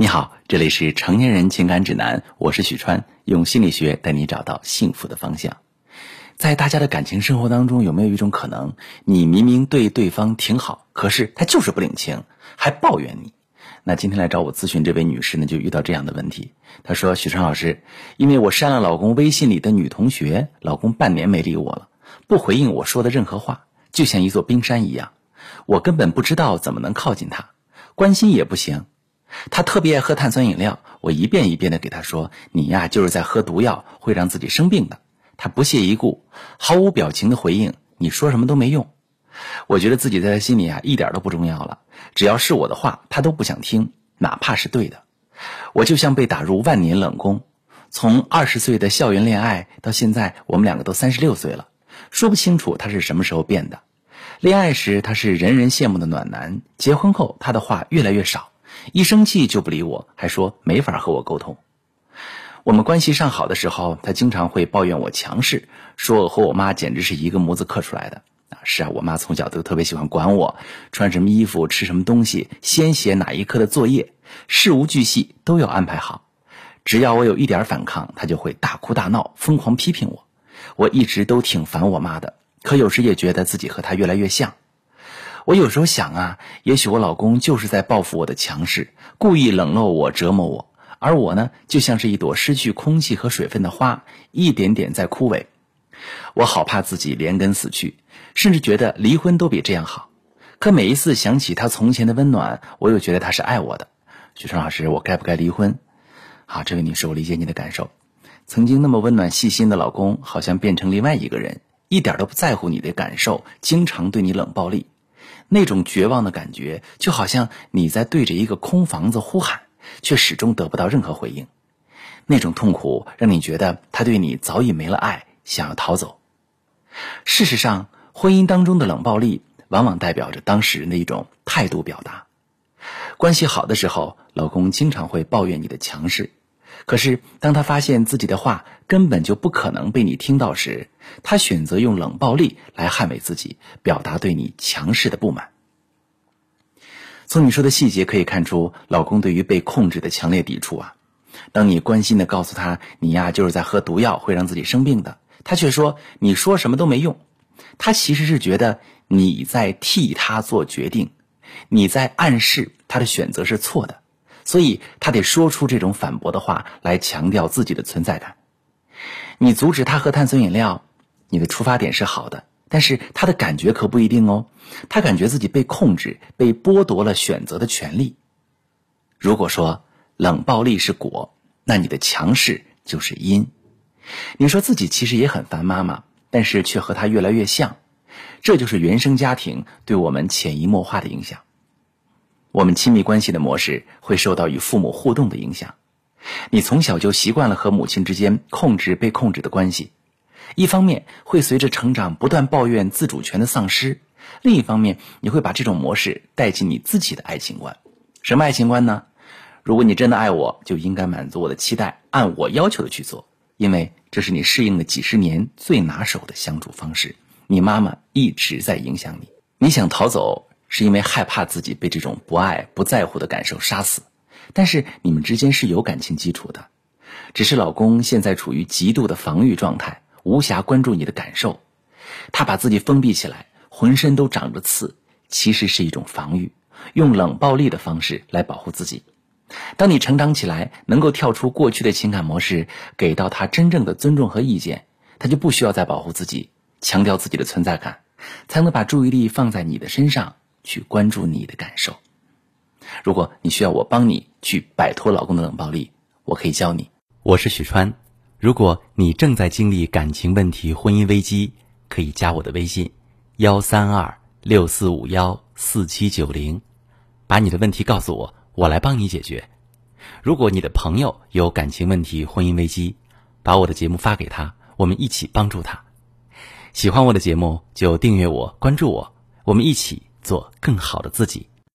你好，这里是成年人情感指南，我是许川，用心理学带你找到幸福的方向。在大家的感情生活当中，有没有一种可能，你明明对对方挺好，可是他就是不领情，还抱怨你？那今天来找我咨询这位女士呢，就遇到这样的问题。她说：“许川老师，因为我删了老公微信里的女同学，老公半年没理我了，不回应我说的任何话，就像一座冰山一样，我根本不知道怎么能靠近他，关心也不行。”他特别爱喝碳酸饮料，我一遍一遍的给他说：“你呀，就是在喝毒药，会让自己生病的。”他不屑一顾，毫无表情的回应：“你说什么都没用。”我觉得自己在他心里啊，一点都不重要了。只要是我的话，他都不想听，哪怕是对的。我就像被打入万年冷宫。从二十岁的校园恋爱到现在，我们两个都三十六岁了，说不清楚他是什么时候变的。恋爱时他是人人羡慕的暖男，结婚后他的话越来越少。一生气就不理我，还说没法和我沟通。我们关系上好的时候，他经常会抱怨我强势，说我和我妈简直是一个模子刻出来的。啊，是啊，我妈从小都特别喜欢管我，穿什么衣服、吃什么东西、先写哪一科的作业，事无巨细都要安排好。只要我有一点反抗，她就会大哭大闹，疯狂批评我。我一直都挺烦我妈的，可有时也觉得自己和她越来越像。我有时候想啊，也许我老公就是在报复我的强势，故意冷落我、折磨我，而我呢，就像是一朵失去空气和水分的花，一点点在枯萎。我好怕自己连根死去，甚至觉得离婚都比这样好。可每一次想起他从前的温暖，我又觉得他是爱我的。许春老师，我该不该离婚？好，这位女士，我理解你的感受。曾经那么温暖细心的老公，好像变成另外一个人，一点都不在乎你的感受，经常对你冷暴力。那种绝望的感觉，就好像你在对着一个空房子呼喊，却始终得不到任何回应。那种痛苦让你觉得他对你早已没了爱，想要逃走。事实上，婚姻当中的冷暴力往往代表着当事人的一种态度表达。关系好的时候，老公经常会抱怨你的强势。可是，当他发现自己的话根本就不可能被你听到时，他选择用冷暴力来捍卫自己，表达对你强势的不满。从你说的细节可以看出，老公对于被控制的强烈抵触啊！当你关心的告诉他，你呀就是在喝毒药，会让自己生病的，他却说你说什么都没用。他其实是觉得你在替他做决定，你在暗示他的选择是错的。所以他得说出这种反驳的话来强调自己的存在感。你阻止他喝碳酸饮料，你的出发点是好的，但是他的感觉可不一定哦。他感觉自己被控制，被剥夺了选择的权利。如果说冷暴力是果，那你的强势就是因。你说自己其实也很烦妈妈，但是却和她越来越像，这就是原生家庭对我们潜移默化的影响。我们亲密关系的模式会受到与父母互动的影响。你从小就习惯了和母亲之间控制被控制的关系，一方面会随着成长不断抱怨自主权的丧失，另一方面你会把这种模式带进你自己的爱情观。什么爱情观呢？如果你真的爱我，就应该满足我的期待，按我要求的去做，因为这是你适应了几十年最拿手的相处方式。你妈妈一直在影响你，你想逃走。是因为害怕自己被这种不爱、不在乎的感受杀死，但是你们之间是有感情基础的，只是老公现在处于极度的防御状态，无暇关注你的感受，他把自己封闭起来，浑身都长着刺，其实是一种防御，用冷暴力的方式来保护自己。当你成长起来，能够跳出过去的情感模式，给到他真正的尊重和意见，他就不需要再保护自己，强调自己的存在感，才能把注意力放在你的身上。去关注你的感受。如果你需要我帮你去摆脱老公的冷暴力，我可以教你。我是许川。如果你正在经历感情问题、婚姻危机，可以加我的微信：幺三二六四五幺四七九零，把你的问题告诉我，我来帮你解决。如果你的朋友有感情问题、婚姻危机，把我的节目发给他，我们一起帮助他。喜欢我的节目就订阅我、关注我，我们一起。做更好的自己。